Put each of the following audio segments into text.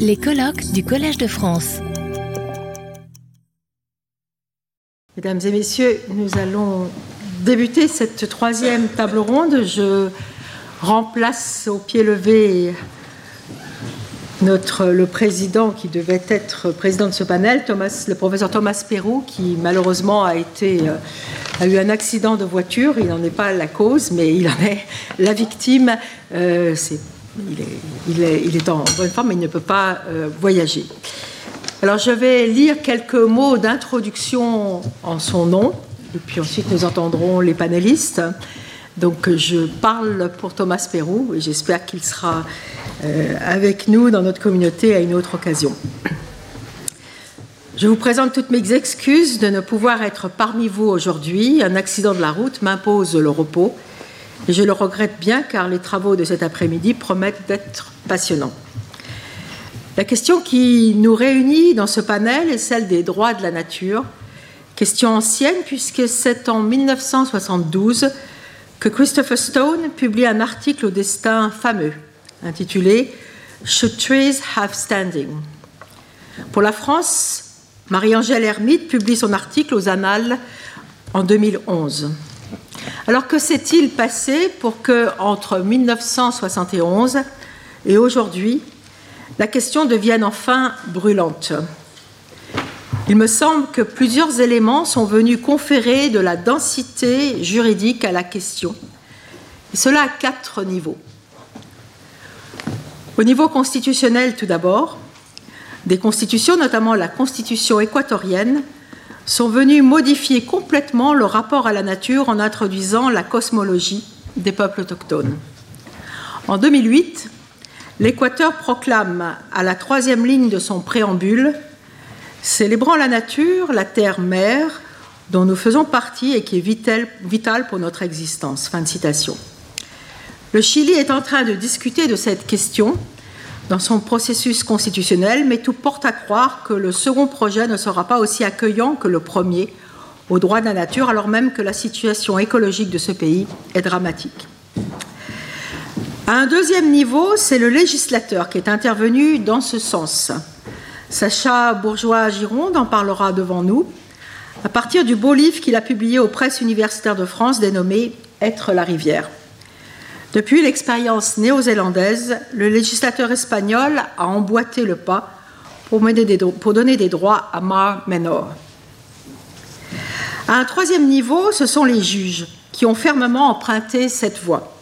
Les colloques du Collège de France. Mesdames et messieurs, nous allons débuter cette troisième table ronde. Je remplace au pied levé notre, le président qui devait être président de ce panel, le professeur Thomas Perrou, qui malheureusement euh, a eu un accident de voiture. Il n'en est pas la cause, mais il en est la victime. Euh, il, est, en bonne forme, mais il ne peut pas euh, voyager. Alors je vais lire quelques mots d'introduction en son nom, et puis ensuite nous entendrons les panélistes. Donc je parle pour Thomas Perrou et j'espère qu'il sera euh, avec nous dans notre communauté à une autre occasion. Je vous présente toutes mes excuses de ne pouvoir être parmi vous aujourd'hui. Un accident de la route m'impose le repos je le regrette bien car les travaux de cet après-midi promettent d'être passionnants. La question qui nous réunit dans ce panel est celle des droits de la nature, question ancienne puisque c'est en 1972 que Christopher Stone publie un article au destin fameux intitulé Should Trees Have Standing Pour la France, Marie-Angèle Hermite publie son article aux Annales en 2011. Alors que s'est-il passé pour que, entre 1971 et aujourd'hui, la question devienne enfin brûlante? Il me semble que plusieurs éléments sont venus conférer de la densité juridique à la question, et cela à quatre niveaux. Au niveau constitutionnel, tout d'abord, des constitutions, notamment la constitution équatorienne, sont venues modifier complètement le rapport à la nature en introduisant la cosmologie des peuples autochtones. En 2008, l'Équateur proclame à la troisième ligne de son préambule Célébrant la nature, la terre-mère, dont nous faisons partie et qui est vitale pour notre existence. Fin de citation. Le Chili est en train de discuter de cette question dans son processus constitutionnel, mais tout porte à croire que le second projet ne sera pas aussi accueillant que le premier au droit de la nature, alors même que la situation écologique de ce pays est dramatique. À un deuxième niveau, c'est le législateur qui est intervenu dans ce sens. Sacha Bourgeois-Gironde en parlera devant nous, à partir du beau livre qu'il a publié aux presses universitaires de France dénommé Être la rivière. Depuis l'expérience néo-zélandaise, le législateur espagnol a emboîté le pas pour, donner des droits à Mar Menor. À un troisième niveau, ce sont les juges qui ont fermement emprunté cette voie.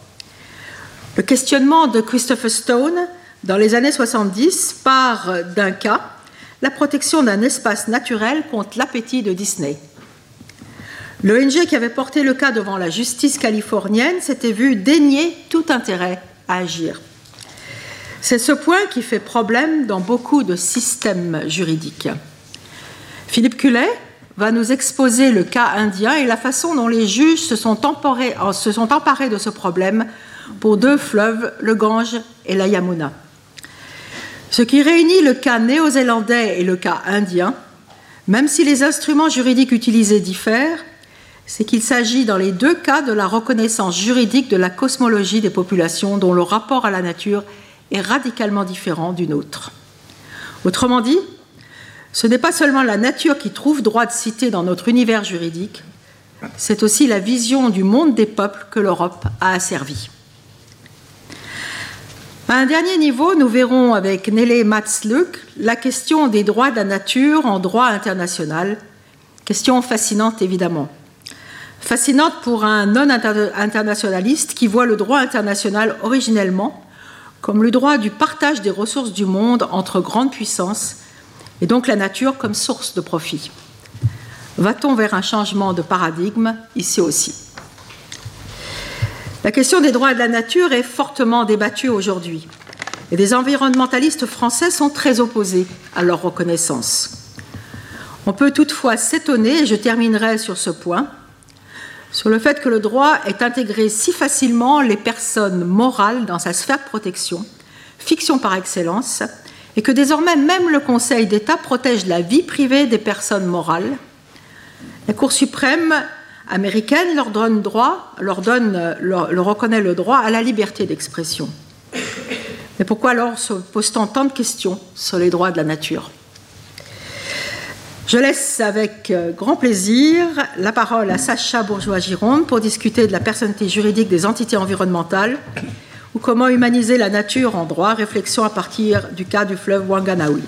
Le questionnement de Christopher Stone dans les années 70 part d'un cas, la protection d'un espace naturel contre l'appétit de Disney. L'ONG qui avait porté le cas devant la justice californienne s'était vu dénier tout intérêt à agir. C'est ce point qui fait problème dans beaucoup de systèmes juridiques. Philippe Cullet va nous exposer le cas indien et la façon dont les juges se sont, emparés, se sont emparés de ce problème pour deux fleuves, le Gange et la Yamuna. Ce qui réunit le cas néo-zélandais et le cas indien, même si les instruments juridiques utilisés diffèrent, c'est qu'il s'agit dans les deux cas de la reconnaissance juridique de la cosmologie des populations dont le rapport à la nature est radicalement différent d'une autre. Autrement dit, ce n'est pas seulement la nature qui trouve droit de citer dans notre univers juridique, c'est aussi la vision du monde des peuples que l'Europe a asservi. À un dernier niveau, nous verrons avec Nelly Matzluck la question des droits de la nature en droit international, question fascinante évidemment fascinante pour un non-internationaliste qui voit le droit international originellement comme le droit du partage des ressources du monde entre grandes puissances et donc la nature comme source de profit. Va-t-on vers un changement de paradigme ici aussi? La question des droits de la nature est fortement débattue aujourd'hui et des environnementalistes français sont très opposés à leur reconnaissance. On peut toutefois s'étonner, et je terminerai sur ce point, sur le fait que le droit ait intégré si facilement les personnes morales dans sa sphère de protection, fiction par excellence, et que désormais même le Conseil d'État protège la vie privée des personnes morales. La Cour suprême américaine leur donne droit, leur, donne, reconnaît le droit à la liberté d'expression. Mais pourquoi alors se pose-t-on tant de questions sur les droits de la nature? Je laisse avec euh, grand plaisir la parole à Sacha Bourgeois-Gironde pour discuter de la personnalité juridique des entités environnementales ou comment humaniser la nature en droit, réflexion à partir du cas du fleuve Wanganaoui.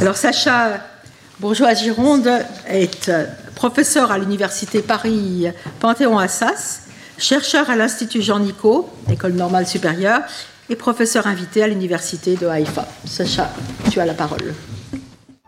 Alors Sacha Bourgeois-Gironde est euh, professeur à l'université Paris Panthéon-Assas, chercheur à l'Institut Jean Nicot, École normale supérieure, et professeur invité à l'université de Haïfa. Sacha, tu as la parole.